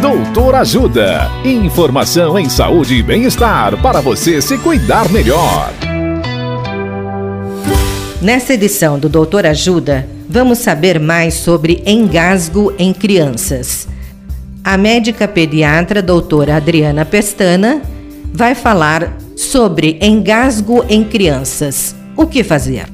Doutor Ajuda. Informação em saúde e bem-estar para você se cuidar melhor. Nesta edição do Doutor Ajuda, vamos saber mais sobre engasgo em crianças. A médica pediatra doutora Adriana Pestana vai falar sobre engasgo em crianças. O que fazer?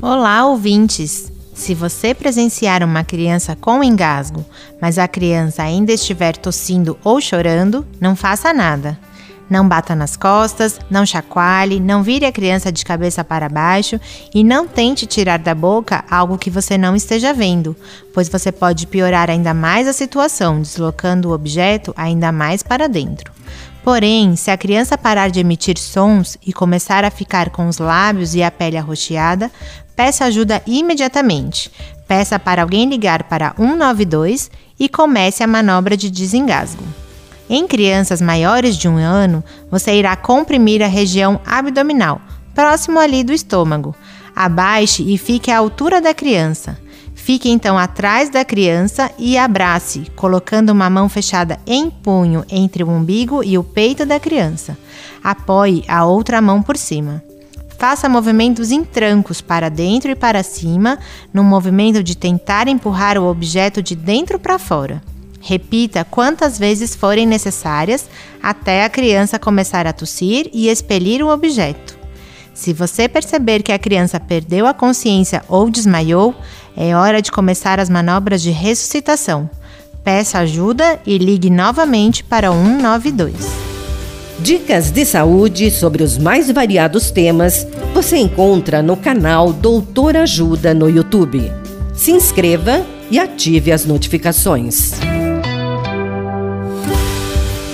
Olá, ouvintes! Se você presenciar uma criança com engasgo, mas a criança ainda estiver tossindo ou chorando, não faça nada. Não bata nas costas, não chacoalhe, não vire a criança de cabeça para baixo e não tente tirar da boca algo que você não esteja vendo, pois você pode piorar ainda mais a situação, deslocando o objeto ainda mais para dentro. Porém, se a criança parar de emitir sons e começar a ficar com os lábios e a pele arroxeada, peça ajuda imediatamente. Peça para alguém ligar para 192 e comece a manobra de desengasgo. Em crianças maiores de um ano, você irá comprimir a região abdominal, próximo ali do estômago. Abaixe e fique à altura da criança. Fique então atrás da criança e abrace, colocando uma mão fechada em punho entre o umbigo e o peito da criança. Apoie a outra mão por cima. Faça movimentos em trancos para dentro e para cima, no movimento de tentar empurrar o objeto de dentro para fora. Repita quantas vezes forem necessárias até a criança começar a tossir e expelir o objeto. Se você perceber que a criança perdeu a consciência ou desmaiou, é hora de começar as manobras de ressuscitação. Peça ajuda e ligue novamente para 192. Dicas de saúde sobre os mais variados temas você encontra no canal Doutor Ajuda no YouTube. Se inscreva e ative as notificações.